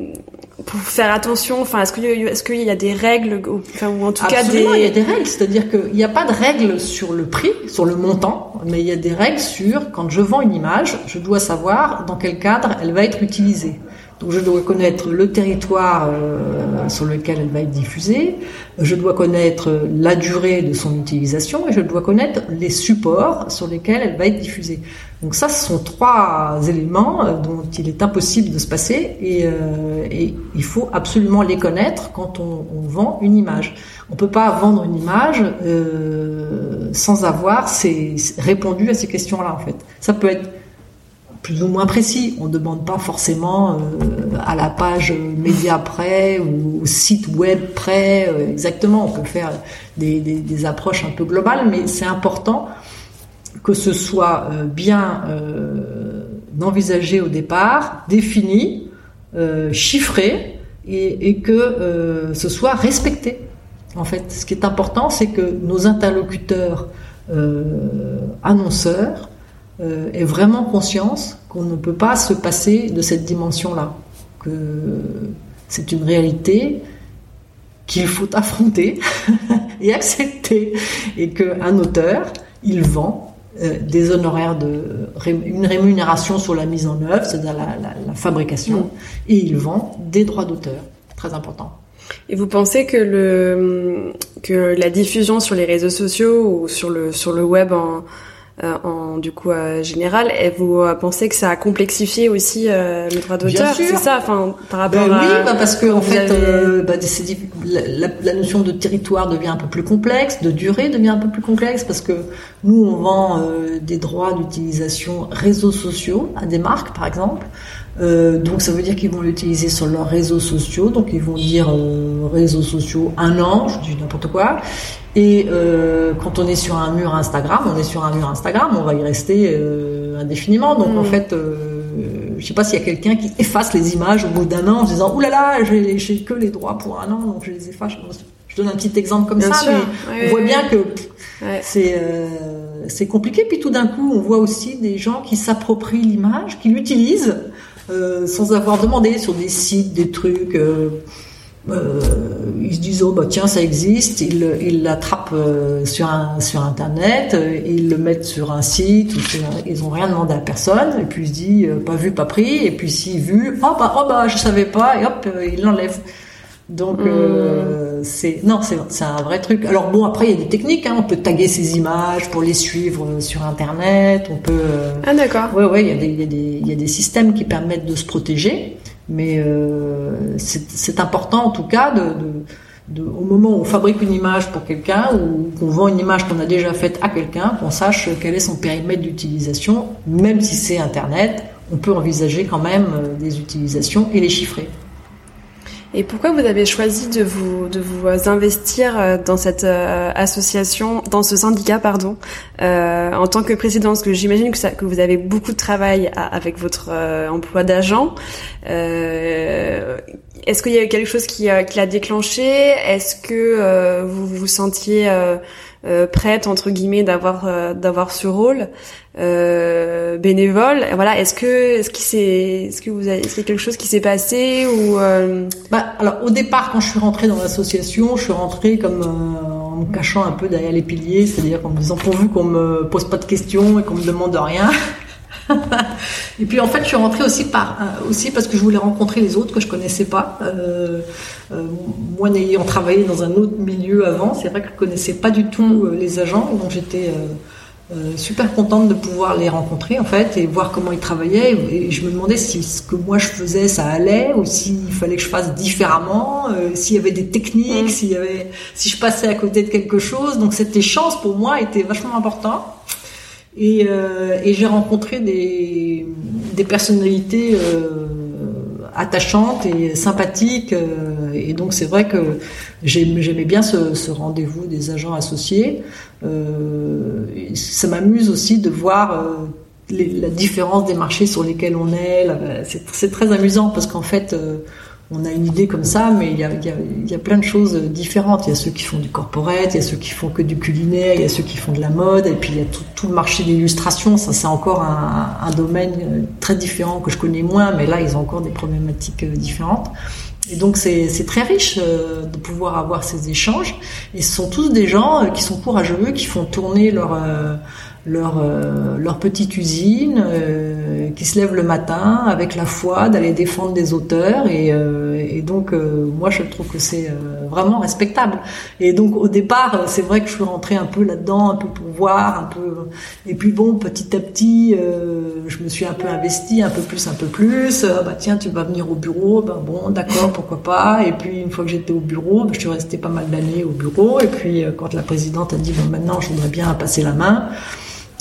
pour faire attention. Enfin, est-ce qu'il y a- est-ce qu'il y a des règles, ou, enfin, ou en tout cas Absolument, il y a des des règles, c'est-à-dire qu'il n'y a pas de règles sur le prix, sur le montant, mais il y a des règles sur quand je vends une image, je dois savoir dans quel cadre elle va être utilisée. Donc je dois connaître le territoire euh, sur lequel elle va être diffusée, je dois connaître la durée de son utilisation et je dois connaître les supports sur lesquels elle va être diffusée. Donc ça, ce sont trois éléments euh, dont il est impossible de se passer et, euh, et il faut absolument les connaître quand on, vend une image. On peut pas vendre une image euh, sans avoir ces, répondu à ces questions-là en fait. Ça peut être plus ou moins précis. On ne demande pas forcément euh, à la page média près ou site web près euh, exactement. On peut faire des, approches un peu globales, mais c'est important que ce soit euh, bien euh, envisagé au départ, défini, euh, chiffré, et, que euh, ce soit respecté. En fait, ce qui est important, c'est que nos interlocuteurs euh, annonceurs euh, aient vraiment conscience qu'on ne peut pas se passer de cette dimension-là, que c'est une réalité qu'il faut affronter et accepter, et qu'un auteur, il vend euh, des honoraires de une rémunération sur la mise en œuvre, c'est-à-dire la, la- la fabrication, et il vend des droits d'auteur. Très important. Et vous pensez que le que la diffusion sur les réseaux sociaux ou sur le sur le web en en du coup euh, général, et vous euh, pensez que ça a complexifié aussi euh, le droit d'auteur? C'est ça, enfin par rapport Ben à oui, bah parce que en fait, avez- euh, bah, diff- la, notion de territoire devient un peu plus complexe, de durée devient un peu plus complexe parce que nous on vend euh, des droits d'utilisation réseaux sociaux à des marques, par exemple. Euh, donc ça veut dire qu'ils vont l'utiliser sur leurs réseaux sociaux, donc ils vont dire euh, réseaux sociaux un an, je dis n'importe quoi. Et euh, quand on est sur un mur Instagram, on est sur un mur Instagram, on va y rester euh, indéfiniment. Donc Mm. en fait, euh, je sais pas s'il y a quelqu'un qui efface les images au bout d'un an en se disant là, j'ai que les droits pour un an, donc je les efface. Je donne un petit exemple comme Bien ça, sûr. mais on voit bien que Ouais. c'est euh, c'est compliqué. Puis tout d'un coup, on voit aussi des gens qui s'approprient l'image, qui l'utilisent sans avoir demandé sur des sites, des trucs. Euh, ils se disent oh bah tiens ça existe, ils ils l'attrapent euh, sur un sur internet, euh, ils le mettent sur un site, ou sur- ils ont rien demandé à personne. Et puis ils se disent euh, pas vu pas pris. Et puis si vu oh bah oh bah je savais pas. Et hop ils l'enlèvent. Donc euh, c'est non c'est c'est un vrai truc. Alors bon après il y a des techniques, hein, on peut taguer ces images pour les suivre sur internet, on peut Ah d'accord. Ouais, ouais, il y, a des- il y, a des- il y a des systèmes qui permettent de se protéger, mais euh, c'est important en tout cas de- au moment où on fabrique une image pour quelqu'un ou qu'on vend une image qu'on a déjà faite à quelqu'un, qu'on sache quel est son périmètre d'utilisation, même si c'est Internet, on peut envisager quand même euh, des utilisations et les chiffrer. Et pourquoi vous avez choisi de vous de vous investir euh, dans cette euh, association, dans ce syndicat, pardon, euh, en tant que président? Parce que j'imagine que, que vous avez beaucoup de travail avec votre euh, emploi d'agent. Euh, Est-ce qu'il y a eu quelque chose qui, euh, qui l'a déclenché? Est-ce que euh, vous vous sentiez euh, prête entre guillemets d'avoir euh, d'avoir ce rôle euh, bénévole Voilà. Est-ce que est-ce qu'il s'est est-ce que vous avez est-ce qu'il y a quelque chose qui s'est passé ou euh, Bah, alors au départ, quand je suis rentrée dans l'association, je suis rentrée comme euh, en me cachant un peu derrière les piliers, c'est-à-dire en me disant pourvu qu'on me pose pas de questions et qu'on me demande rien. et puis en fait, je suis rentrée aussi par euh, aussi parce que je voulais rencontrer les autres que je connaissais pas. Euh, euh, moi, n'ayant travaillé dans un autre milieu avant, c'est vrai que je connaissais pas du tout les agents, donc j'étais euh, super contente de pouvoir les rencontrer en fait et voir comment ils travaillaient et je me demandais si ce que moi je faisais ça allait ou s'il fallait que je fasse différemment euh, s'il y avait des techniques mm. s'il y avait si je passais à côté de quelque chose donc cette échange pour moi était vachement important et, euh, et j'ai rencontré des, personnalités euh, attachante et sympathique. Euh, et donc c'est vrai que j'aimais bien ce, rendez-vous des agents associés. Ça m'amuse aussi de voir la différence des marchés sur lesquels on est. C'est très amusant parce qu'en fait on a une idée comme ça, mais il y a, il y a, plein de choses différentes. Il y a ceux qui font du corporate, il y a ceux qui font que du culinaire, il y a ceux qui font de la mode, et puis il y a tout, le marché d'illustration. Ça, c'est encore un, domaine euh, très différent que je connais moins, mais là, ils ont encore des problématiques euh, différentes. Et donc, c'est très riche euh, de pouvoir avoir ces échanges. Et ce sont tous des gens qui sont courageux, qui font tourner leur leur, euh, leur petite usine, euh, qui se lève le matin avec la foi d'aller défendre des auteurs. Et, euh, et donc, moi, je trouve que c'est vraiment respectable. Et donc, au départ, c'est vrai que je suis rentrée un peu là-dedans, un peu pour voir, un peu. Et puis bon, petit à petit, je me suis un peu investie, un peu plus, un peu plus. Ah bah tiens, tu vas venir au bureau. Ben bon, d'accord, pourquoi pas. Et puis une fois que j'étais au bureau, ben, je suis restée pas mal d'années au bureau. Et puis quand la présidente a dit bon maintenant, je voudrais bien passer la main.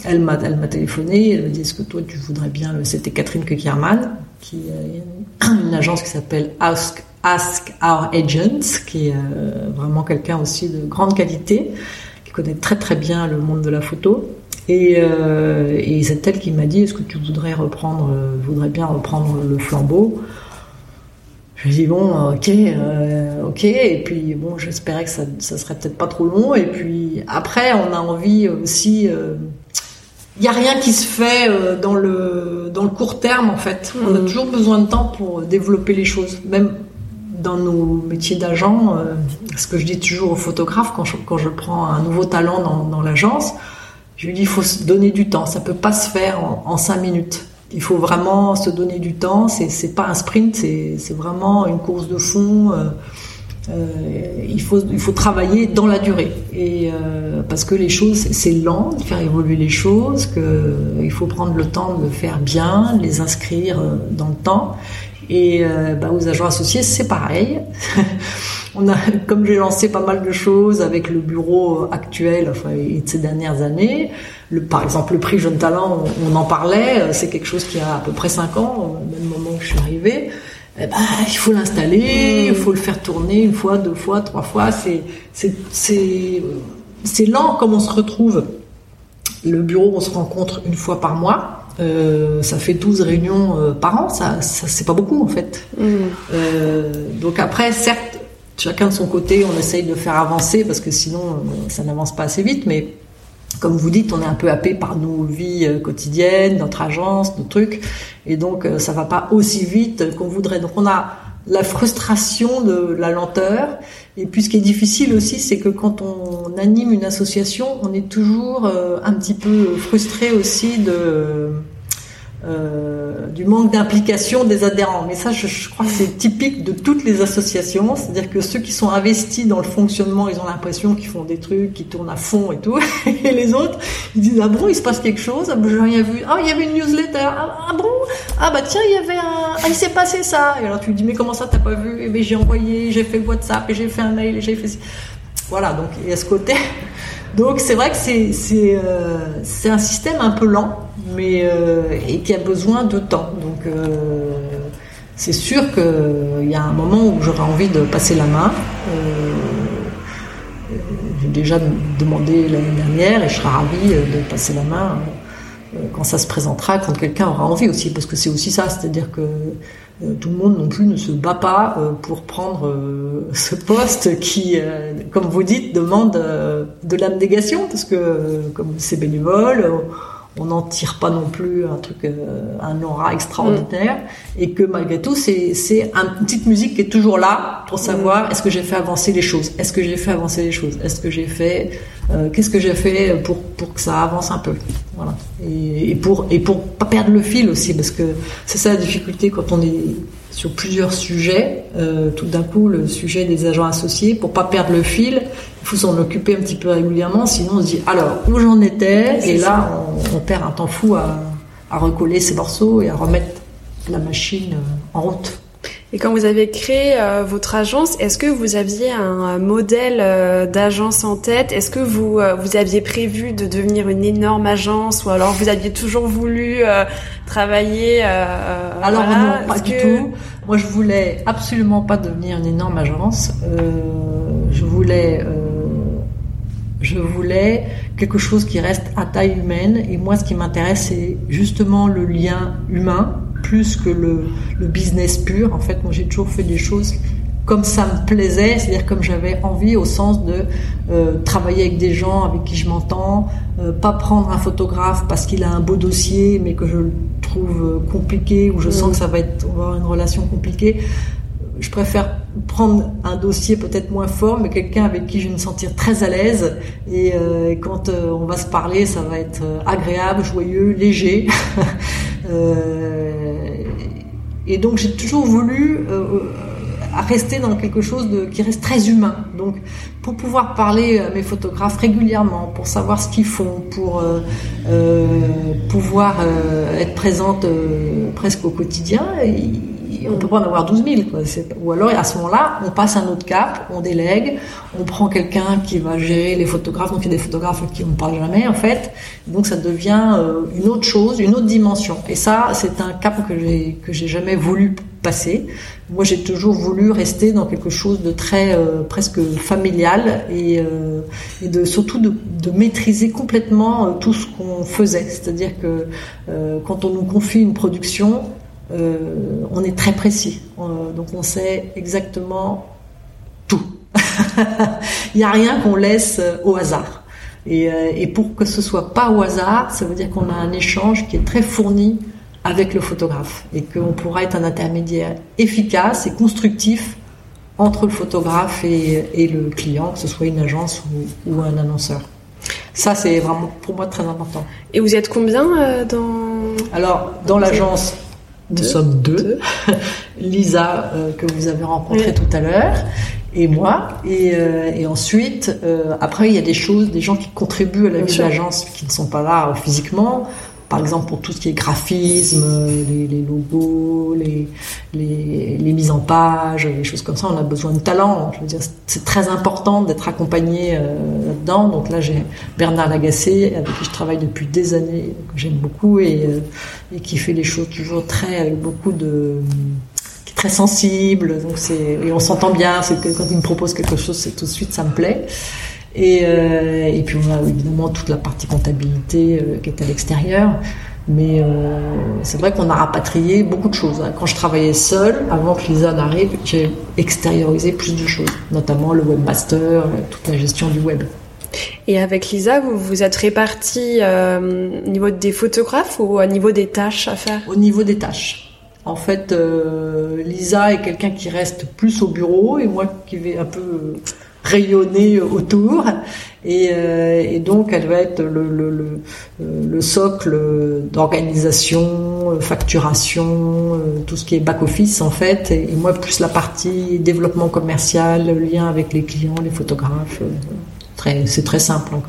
Elle m'a, elle m'a téléphoné, elle m'a dit est-ce que toi tu voudrais bien C'était Catherine Kekierman, qui a une agence qui s'appelle Ask, Ask Our Agents, qui est euh, vraiment quelqu'un aussi de grande qualité, qui connaît très très bien le monde de la photo. Et, euh, c'est elle qui m'a dit est-ce que tu voudrais reprendre, euh, voudrais bien reprendre le flambeau? Je dit bon, ok, euh, ok. Et puis bon, j'espérais que ça, ça serait peut-être pas trop long. Et puis après, on a envie aussi euh, il n'y a rien qui se fait euh, dans le, dans le court terme en fait. On a mm. toujours besoin de temps pour développer les choses. Même dans nos métiers d'agent, euh, ce que je dis toujours aux photographes quand je, quand je prends un nouveau talent dans, dans l'agence, je lui dis il faut se donner du temps. Ça peut pas se faire en, en cinq minutes. Il faut vraiment se donner du temps. C'est, pas un sprint, c'est, c'est vraiment une course de fond. Euh, euh, il, faut, il faut travailler dans la durée. Et, euh, parce que les choses, c'est lent de faire évoluer les choses, que, il faut prendre le temps de faire bien, de les inscrire euh, dans le temps. Et bah, aux agents associés, c'est pareil. on a, comme j'ai lancé pas mal de choses avec le bureau actuel enfin, et de ces dernières années, le, par exemple le prix Jeune Talent, on, on en parlait, c'est quelque chose qui a à peu près 5 ans, au même moment où je suis arrivée. Eh ben, il faut l'installer, il faut le faire tourner une fois, deux fois, trois fois. C'est, lent comme on se retrouve. Le bureau, on se rencontre une fois par mois. Euh, ça fait 12 réunions euh, par an. Ça, ça c'est pas beaucoup en fait. Mm. Euh, donc après, certes, chacun de son côté, on essaye de faire avancer parce que sinon, ça n'avance pas assez vite. Mais comme vous dites, on est un peu happé par nos vies euh, quotidiennes, notre agence, nos trucs, et donc euh, ça va pas aussi vite qu'on voudrait. Donc on a la frustration de la lenteur, et puis ce qui est difficile aussi, c'est que quand on anime une association, on est toujours euh, un petit peu frustré aussi de euh, du manque d'implication des adhérents. Mais ça, je, crois que c'est typique de toutes les associations. C'est-à-dire que ceux qui sont investis dans le fonctionnement, ils ont l'impression qu'ils font des trucs, qui tournent à fond et tout. Et les autres, ils disent, ah bon, il se passe quelque chose, ah ben, j'ai rien vu. Ah, il y avait une newsletter. Ah, ah, bon? Ah bah tiens, il y avait un... Ah, il s'est passé ça. Et alors tu lui dis, mais comment ça, t'as pas vu? Et eh j'ai envoyé, j'ai fait WhatsApp, et j'ai fait un mail, et j'ai fait... Voilà, donc y a ce côté. Donc c'est vrai que c'est c'est euh, un système un peu lent, mais euh, et qui a besoin de temps. Donc euh, c'est sûr qu'il y a un moment où j'aurais envie de passer la main. J'ai déjà demandé l'année dernière et je serais ravie de passer la main quand ça se présentera, quand quelqu'un aura envie aussi, parce que c'est aussi ça, c'est-à-dire que euh, tout le monde non plus ne se bat pas euh, pour prendre euh, ce poste qui, comme vous dites, demande de l'abnégation parce que comme c'est bénévole, on n'en tire pas non plus un truc, un aura extraordinaire, mm. et que malgré tout, c'est c'est une petite musique qui est toujours là pour savoir mm. est-ce que j'ai fait avancer les choses, est-ce que j'ai fait avancer les choses, est-ce que j'ai fait, qu'est-ce que j'ai fait pour pour que ça avance un peu, voilà, et, et, pour et pour pas perdre le fil aussi parce que c'est ça la difficulté quand on est sur plusieurs sujets. Euh, tout d'un coup, le sujet des agents associés, pour pas perdre le fil, il faut s'en occuper un petit peu régulièrement, sinon on se dit alors où j'en étais, et là on, perd un temps fou à, à recoller ces morceaux et à remettre la machine en route. Et quand vous avez créé euh, votre agence, est-ce que vous aviez un modèle euh, d'agence en tête? Est-ce que vous euh, vous aviez prévu de devenir une énorme agence ou alors vous aviez toujours voulu travailler Alors non, pas du tout. Moi, je voulais absolument pas devenir une énorme agence. je voulais je voulais quelque chose qui reste à taille humaine. Et moi, ce qui m'intéresse, c'est justement le lien humain plus que le, business pur. En fait, moi, j'ai toujours fait des choses comme ça me plaisait, c'est-à-dire comme j'avais envie au sens de euh, travailler avec des gens avec qui je m'entends, euh, pas prendre un photographe parce qu'il a un beau dossier mais que je le trouve euh, compliqué ou je sens mm. que ça va être on va avoir une relation compliquée. Je préfère prendre un dossier peut-être moins fort, mais quelqu'un avec qui je vais me sentir très à l'aise. Et quand on va se parler, ça va être agréable, joyeux, léger. Et donc j'ai toujours voulu euh, euh, rester dans quelque chose qui reste très humain. Donc pour pouvoir parler à mes photographes régulièrement, pour savoir ce qu'ils font, pour euh, pouvoir être présente presque au quotidien, on peut pas en avoir 12 000. Quoi. Ou alors, à ce moment-là, on passe un autre cap, on délègue, on prend quelqu'un qui va gérer les photographes. Donc, il y a des photographes qui on ne parle jamais, en fait. Donc, ça devient euh, une autre chose, une autre dimension. Et ça, c'est un cap que j'ai que jamais voulu passer. Moi, j'ai toujours voulu rester dans quelque chose de très euh, presque familial et, euh, et de surtout de maîtriser complètement tout ce qu'on faisait. C'est-à-dire que quand on nous confie une production, euh, on est très précis. Euh, donc on sait exactement tout. Il n'y a rien qu'on laisse au hasard. Et, euh, et, pour que ce soit pas au hasard, ça veut dire qu'on a un échange qui est très fourni avec le photographe et qu'on pourra être un intermédiaire efficace et constructif entre le photographe et, et le client, que ce soit une agence ou, ou un annonceur. Ça, c'est vraiment pour moi très important. Et vous êtes combien dans Alors, dans l'agence, nous sommes deux. Lisa, euh, que vous avez rencontrée tout à l'heure, et moi. Et, euh, et ensuite, euh, après, il y a des choses, des gens qui contribuent à la vie de l'agence, qui ne sont pas là physiquement par exemple pour tout ce qui est graphisme, les, les logos, les, les, les, mises en page, les choses comme ça, on a besoin de talent. Je veux dire, c'est très important d'être accompagné euh, là-dedans. Donc là, j'ai Bernard Lagacé, avec qui je travaille depuis des années, que j'aime beaucoup et, euh, et, qui fait les choses toujours très avec beaucoup de qui est très sensible. Donc c'est et on s'entend bien. C'est que quand il me propose quelque chose, c'est tout de suite ça me plaît. Et, euh, et puis on a évidemment toute la partie comptabilité euh, qui est à l'extérieur. Mais euh, c'est vrai qu'on a rapatrié beaucoup de choses. Quand je travaillait seule, avant que Lisa n'arrive, j'ai extériorisé plus de choses, notamment le webmaster, toute la gestion du web. Et avec Lisa, vous vous êtes répartis au niveau des photographes ou au niveau des tâches à faire? Au niveau des tâches. En fait, Lisa est quelqu'un qui reste plus au bureau et moi qui vais un peu rayonner autour. Et, euh, et, donc, elle va être le, le socle d'organisation, euh, facturation, euh, tout ce qui est back-office en fait. Et, moi, plus la partie développement commercial, lien avec les clients, les photographes. C'est très simple hein,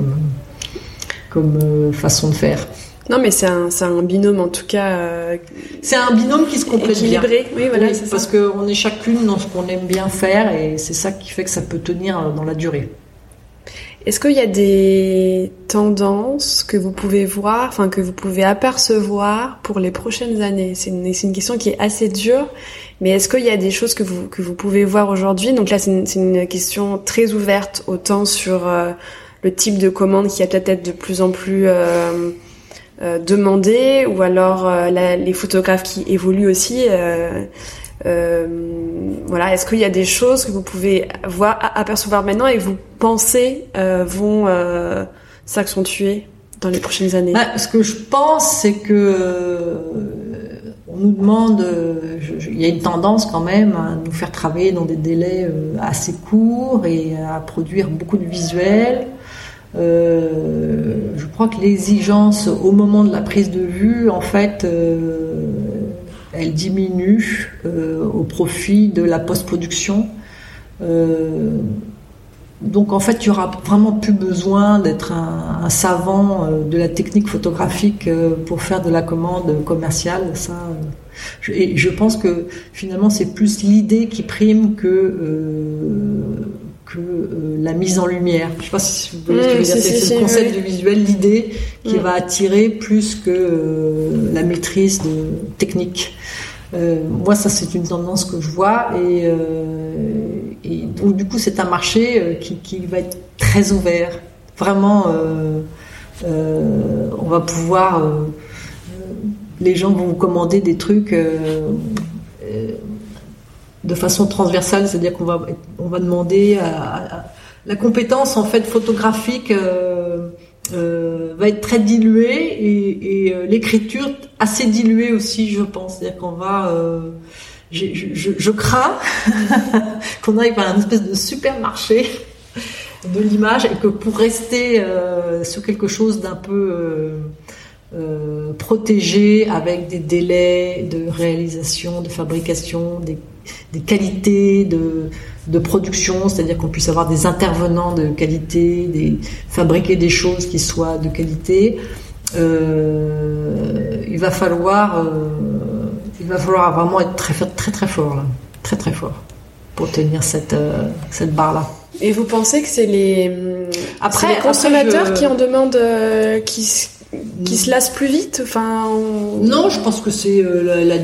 comme façon de faire. Non, mais c'est un, un, binôme en tout cas. Euh, c'est un binôme qui se complète équilibré. Oui, voilà, parce qu'on est chacune dans ce qu'on aime bien faire et c'est ça qui fait que ça peut tenir dans la durée. Est-ce qu'il y a des tendances que vous pouvez voir, enfin que vous pouvez apercevoir pour les prochaines années? C'est une, une, question qui est assez dure, mais est-ce qu'il y a des choses que vous, que vous pouvez voir aujourd'hui? Donc là, c'est une, une, question très ouverte, autant sur euh, le type de commande qui a peut-être être de plus en plus euh, euh, demander ou alors euh, les photographes qui évoluent aussi. Euh, voilà, est-ce qu'il y a des choses que vous pouvez voir, apercevoir maintenant et que vous pensez vont s'accentuer dans les prochaines années? Bah, Ce que je pense, c'est que on nous demande, il y a une tendance quand même à nous faire travailler dans des délais assez courts et à produire beaucoup de visuels. Euh, je crois que l'exigence au moment de la prise de vue, en fait, euh, elle diminue au profit de la post-production. donc en fait, tu auras vraiment plus besoin d'être un, savant de la technique photographique pour faire de la commande commerciale. Ça, et je pense que finalement, c'est plus l'idée qui prime que que euh, la mise en lumière. Je sais pas si vous voyez ce que je veux dire. C'est le concept du visuel, l'idée qui va attirer plus que euh, la maîtrise de technique. Euh, moi, ça, c'est une tendance que je vois. Et, et donc, du coup, c'est un marché qui, qui, va être très ouvert. Vraiment, on va pouvoir. les gens vont vous commander des trucs de façon transversale, c'est-à-dire qu'on va, on va demander à, la compétence en fait photographique euh, euh, va être très diluée et, euh, l'écriture assez diluée aussi, je pense. C'est-à-dire qu'on va, je, crains qu'on arrive à un espèce de supermarché de l'image et que pour rester sur quelque chose d'un peu protégé avec des délais de réalisation, de fabrication, des des qualités de, de production, c'est-à-dire qu'on puisse avoir des intervenants de qualité, des, fabriquer des choses qui soient de qualité. Euh, il va falloir, euh, il va falloir vraiment être très très très fort là, très très fort pour tenir cette euh, cette barre là. Et vous pensez que c'est les après les consommateurs qui en demandent, qui qui se lasse plus vite enfin non je pense que c'est euh,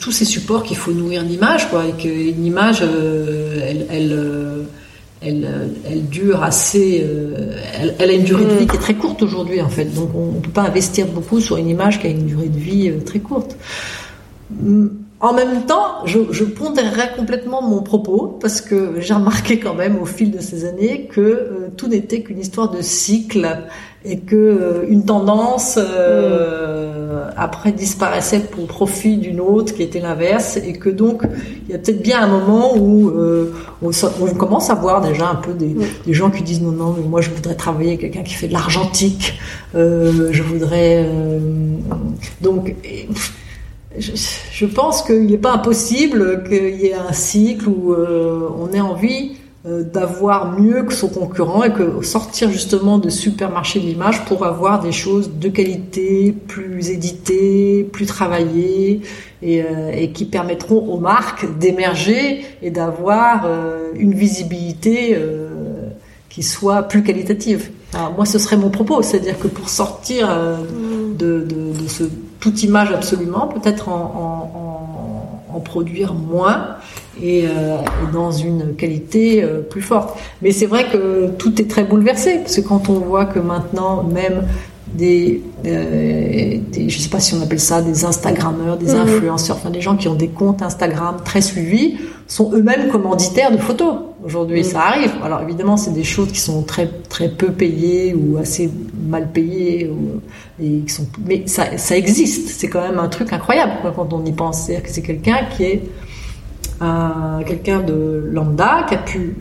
tous ces supports qu'il faut nourrir d'image quoi et qu'une image euh, elle elle, euh, elle, elle dure assez elle, elle, a une durée de vie mm. qui est très courte aujourd'hui en fait donc on, ne peut pas investir beaucoup sur une image qui a une durée de vie très courte mm. En même temps, je, je pondérerais complètement mon propos parce que j'ai remarqué quand même au fil de ces années que tout n'était qu'une histoire de cycle et que euh, une tendance euh, après disparaissait pour profit d'une autre qui était l'inverse et que donc il y a peut-être bien un moment où euh, on, commence à voir déjà un peu des, des, gens qui disent non non mais moi je voudrais travailler avec quelqu'un qui fait de l'argentique euh, je voudrais donc je, je, pense qu'il n'est pas impossible qu'il y ait un cycle où on ait envie euh, d'avoir mieux que son concurrent et que sortir justement de supermarché de l'image pour avoir des choses de qualité, plus éditées, plus travaillées et, euh, et qui permettront aux marques d'émerger et d'avoir euh, une visibilité qui soit plus qualitative. Alors, moi, ce serait mon propos, c'est-à-dire que pour sortir de, de, de, ce toute image absolument, peut-être en, produire moins et, euh, dans une qualité euh, plus forte. Mais c'est vrai que tout est très bouleversé parce que quand on voit que maintenant même des, euh, des je sais pas si on appelle ça des Instagrammeurs, des mhm. influenceurs, enfin des gens qui ont des comptes Instagram très suivis sont eux-mêmes commanditaires de photos. Aujourd'hui, mhm. ça arrive. Alors évidemment, c'est des choses qui sont très très peu payées ou assez mal payées, ou, et qui sont, mais ça, ça existe. C'est quand même un truc incroyable quand on y pense. C'est-à-dire que c'est quelqu'un qui est quelqu'un de lambda qui a pu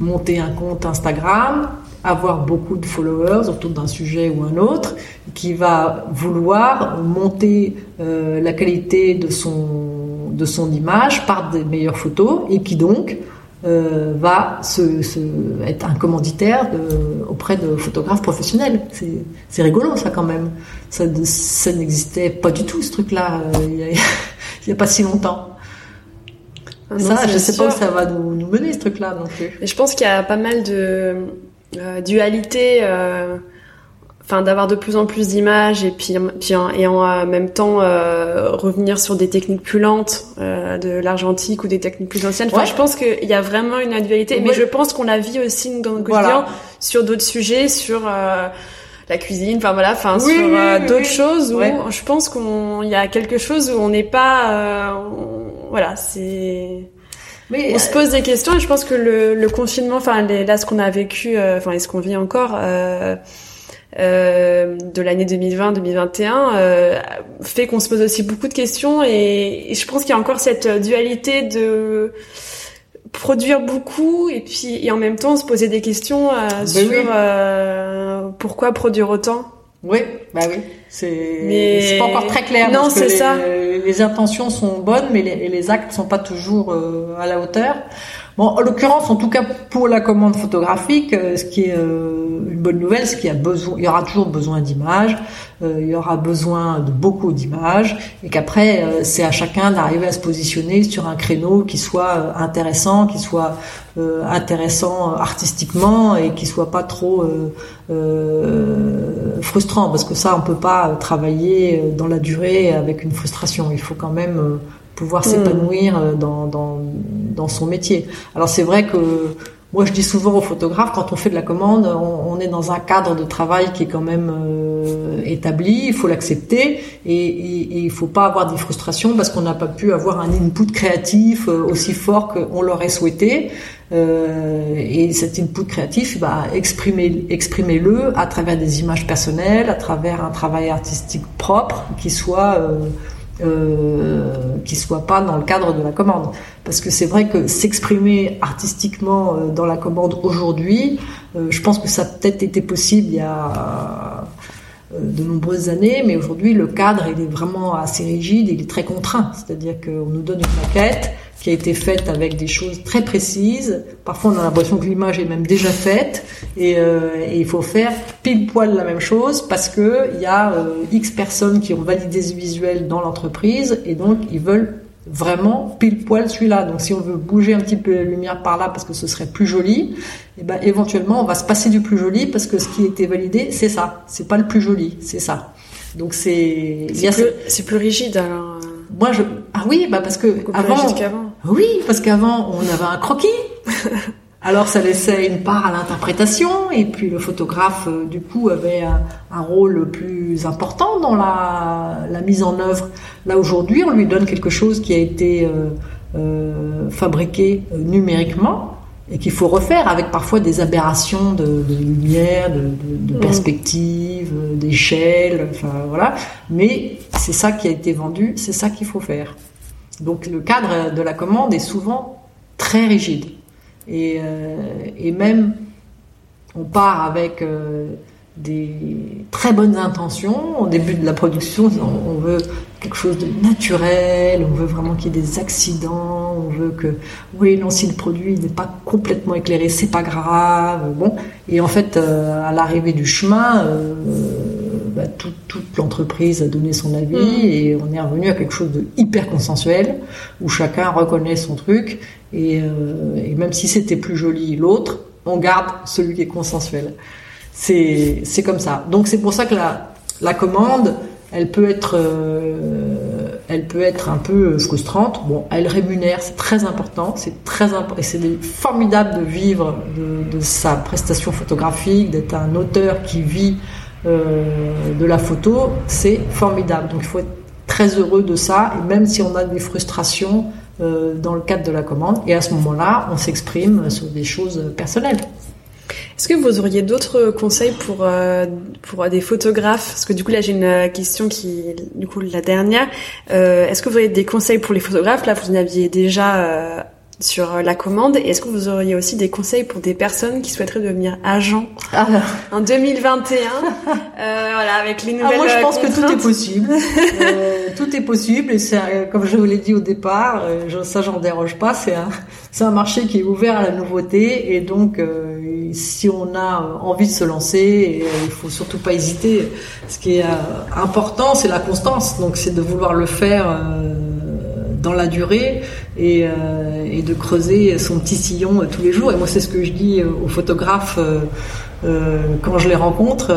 monter un compte Instagram, avoir beaucoup de followers autour d'un sujet ou un autre, qui va vouloir monter euh, la qualité de son, de son image par des meilleures photos et qui donc euh, va se, se, être un commanditaire de, auprès de photographes professionnels. C'est rigolo ça quand même. Ça, ça n'existait pas du tout ce truc-là euh, il n'y a, a pas si longtemps. Ah ça, je sais pas où ça va nous, nous mener ce truc-là non plus. je pense qu'il y a pas mal de euh, dualité, euh, enfin d'avoir de plus en plus d'images et puis, puis et en euh, même temps euh, revenir sur des techniques plus lentes, euh, de l'argentique ou des techniques plus anciennes. Enfin, je pense qu'il y a vraiment une dualité, mais je pense qu'on la vit aussi dans le quotidien sur d'autres sujets, sur la cuisine, enfin voilà, enfin sur d'autres choses où je pense qu'il y a quelque chose où on n'est pas voilà, c'est. On se pose des questions et je pense que le, le confinement, enfin là ce qu'on a vécu, euh, enfin et ce qu'on vit encore euh, euh, de l'année 2020-2021 euh, fait qu'on se pose aussi beaucoup de questions et, je pense qu'il y a encore cette dualité de produire beaucoup et puis et en même temps se poser des questions euh, ben sur pourquoi produire autant. Oui, bah oui. C'est mais... pas encore très clair. Non, c'est ça. Les intentions sont bonnes, mais les, les actes sont pas toujours euh, à la hauteur. Bon, en l'occurrence, en tout cas pour la commande photographique, euh, ce qui est euh, une bonne nouvelle, c'est qu'il y a besoin, il y aura toujours besoin d'images, euh, il y aura besoin de beaucoup d'images, et qu'après c'est à chacun d'arriver à se positionner sur un créneau qui soit intéressant, qui soit intéressant artistiquement et qui soit pas trop frustrant, parce que ça on peut pas travailler dans la durée avec une frustration. Il faut quand même pouvoir hmm. s'épanouir dans, dans, dans, son métier. Alors c'est vrai que moi je dis souvent aux photographes, quand on fait de la commande, on, est dans un cadre de travail qui est quand même euh, établi, il faut l'accepter et, il faut pas avoir des frustrations parce qu'on n'a pas pu avoir un input créatif euh, aussi fort qu'on l'aurait souhaité. Euh, et cet input créatif, bah, exprimez, exprimez-le à travers des images personnelles, à travers un travail artistique propre qui soit euh, qui soit pas dans le cadre de la commande. Parce que c'est vrai que s'exprimer artistiquement euh, dans la commande aujourd'hui, euh, je pense que ça a peut-être été possible il y a de nombreuses années, mais aujourd'hui le cadre il est vraiment assez rigide, il est très contraint. C'est-à-dire qu'on nous donne une maquette qui a été faite avec des choses très précises. Parfois on a l'impression que l'image est même déjà faite et, euh, et, il faut faire pile poil la même chose parce que il y a euh, X personnes qui ont validé ce visuel dans l'entreprise et donc ils veulent vraiment pile poil celui-là. Donc si on veut bouger un petit peu la lumière par là parce que ce serait plus joli, et eh ben éventuellement on va se passer du plus joli parce que ce qui a été validé c'est ça, c'est pas le plus joli, c'est ça. Donc c'est c'est plus, rigide alors. Euh. Moi je ah oui bah parce que avant, oui parce qu'avant on avait un croquis. Alors ça laissait une part à l'interprétation et puis le photographe euh, du coup avait un, rôle plus important dans la, mise en œuvre. Là aujourd'hui on lui donne quelque chose qui a été euh, euh, fabriqué numériquement et qu'il faut refaire avec parfois des aberrations de, lumière, de, de, mm. perspective, d'échelle, enfin voilà. Mais c'est ça qui a été vendu, c'est ça qu'il faut faire. Donc le cadre de la commande est souvent très rigide. Et, euh, et même, on part avec euh, des très bonnes intentions. Au début de la production, on, veut quelque chose de naturel, on veut vraiment qu'il y ait des accidents, on veut que, oui, non, si le produit n'est pas complètement éclairé, c'est pas grave. Bon, et en fait, euh, à l'arrivée du chemin, bah, toute l'entreprise a donné son avis mm. et on est revenu à quelque chose de hyper consensuel où chacun reconnaît son truc et, euh, et même si c'était plus joli l'autre, on garde celui qui est consensuel. C'est c'est comme ça. Donc c'est pour ça que la la commande, elle peut être euh, elle peut être un peu frustrante. Bon, elle rémunère, c'est très important, c'est très important et c'est formidable de vivre de, de, sa prestation photographique, d'être un auteur qui vit de la photo, c'est formidable. Donc il faut être très heureux de ça, et même si on a des frustrations euh, dans le cadre de la commande, et à ce moment-là, on s'exprime sur des choses personnelles. Est-ce que vous auriez d'autres conseils pour euh, pour des photographes? Parce que du coup là j'ai une question qui du coup la dernière. Est-ce que vous avez des conseils pour les photographes? Là vous en aviez déjà sur euh, la commande. Et est-ce que vous auriez aussi des conseils pour des personnes qui souhaiteraient devenir agents ah. en 2021 euh, Voilà, avec les nouvelles. Ah, moi, je pense que tout est possible. euh, tout est possible et c'est euh, comme je vous l'ai dit au départ, euh, ça j'en déroge pas. C'est un c'est un marché qui est ouvert à la nouveauté et donc si on a envie de se lancer, il faut surtout pas hésiter. Ce qui est important, c'est la constance. Donc c'est de vouloir le faire dans la durée et, euh, et, de creuser son petit sillon euh, tous les jours. Et moi, c'est ce que je dis euh, aux photographes quand je les rencontre.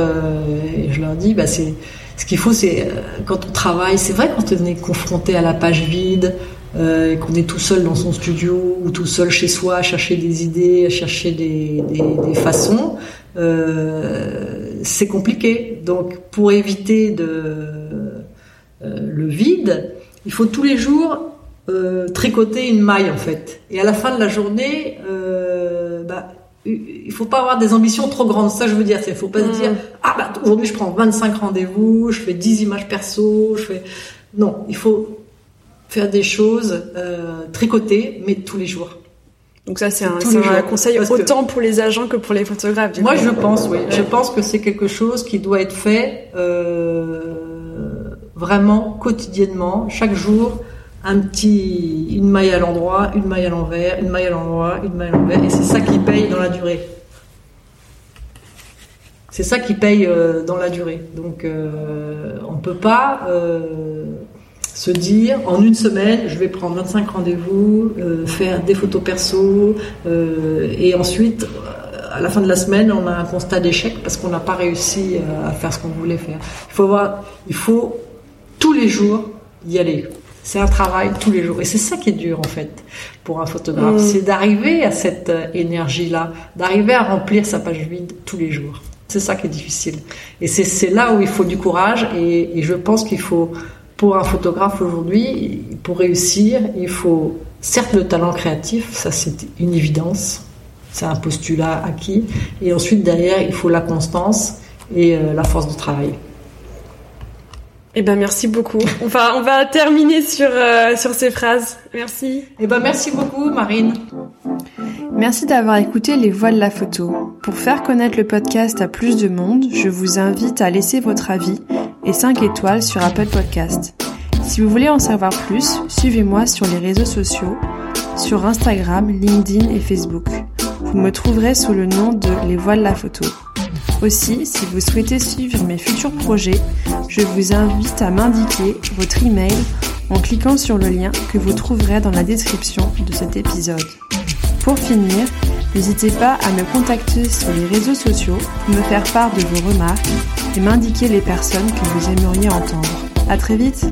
et je leur dis, bah, c'est ce qu'il faut, c'est quand on travaille, c'est vrai quand on est confronté à la page vide, qu'on est tout seul dans son studio ou tout seul chez soi à chercher des idées, à chercher des, façons, c'est compliqué. Donc pour éviter de, le vide, il faut tous les jours euh, tricoter une maille en fait. Et à la fin de la journée, euh, bah, il faut pas avoir des ambitions trop grandes. Ça, je veux dire, il faut pas se dire ah bah aujourd'hui je prends 25 rendez-vous, je fais 10 images perso, je fais non, il faut faire des choses euh, tricotées mais tous les jours. Donc ça, c'est un, un, conseil autant pour les agents que pour les photographes. Moi, je pense, oui. Je pense que c'est quelque chose qui doit être fait euh, vraiment quotidiennement, chaque jour, un petit, une maille à l'endroit, une maille à l'envers, une maille à l'endroit, une maille à l'envers, et c'est ça qui paye dans la durée. C'est ça qui paye euh, dans la durée. Donc, euh, on peut pas euh, se dire en une semaine, je vais prendre 25 rendez-vous, faire des photos perso, et ensuite, à la fin de la semaine, on a un constat d'échec parce qu'on n'a pas réussi à faire ce qu'on voulait faire. Il faut voir, il faut tous les jours y aller. C'est un travail tous les jours. Et c'est ça qui est dur, en fait, pour un photographe. Mm. C'est d'arriver à cette énergie-là, d'arriver à remplir sa page vide tous les jours. C'est ça qui est difficile. Et c'est là où il faut du courage. Et, et je pense qu'il faut pour un photographe aujourd'hui, pour réussir, il faut certes le talent créatif, ça c'est une évidence, c'est un postulat acquis, et ensuite derrière il faut la constance et euh, la force de travail. Eh ben merci beaucoup. On va on va terminer sur euh, sur ces phrases. Merci. Eh ben merci beaucoup Marine. Merci d'avoir écouté Les Voix de la photo. Pour faire connaître le podcast à plus de monde, je vous invite à laisser votre avis et 5 étoiles sur Apple Podcast. Si vous voulez en savoir plus, suivez-moi sur les réseaux sociaux, sur Instagram, LinkedIn et Facebook. Vous me trouverez sous le nom de Les Voiles de la Photo. Aussi, si vous souhaitez suivre mes futurs projets, je vous invite à m'indiquer votre email en cliquant sur le lien que vous trouverez dans la description de cet épisode. Pour finir, n'hésitez pas à me contacter sur les réseaux sociaux me faire part de vos remarques et m'indiquer les personnes que vous aimeriez entendre. À très vite!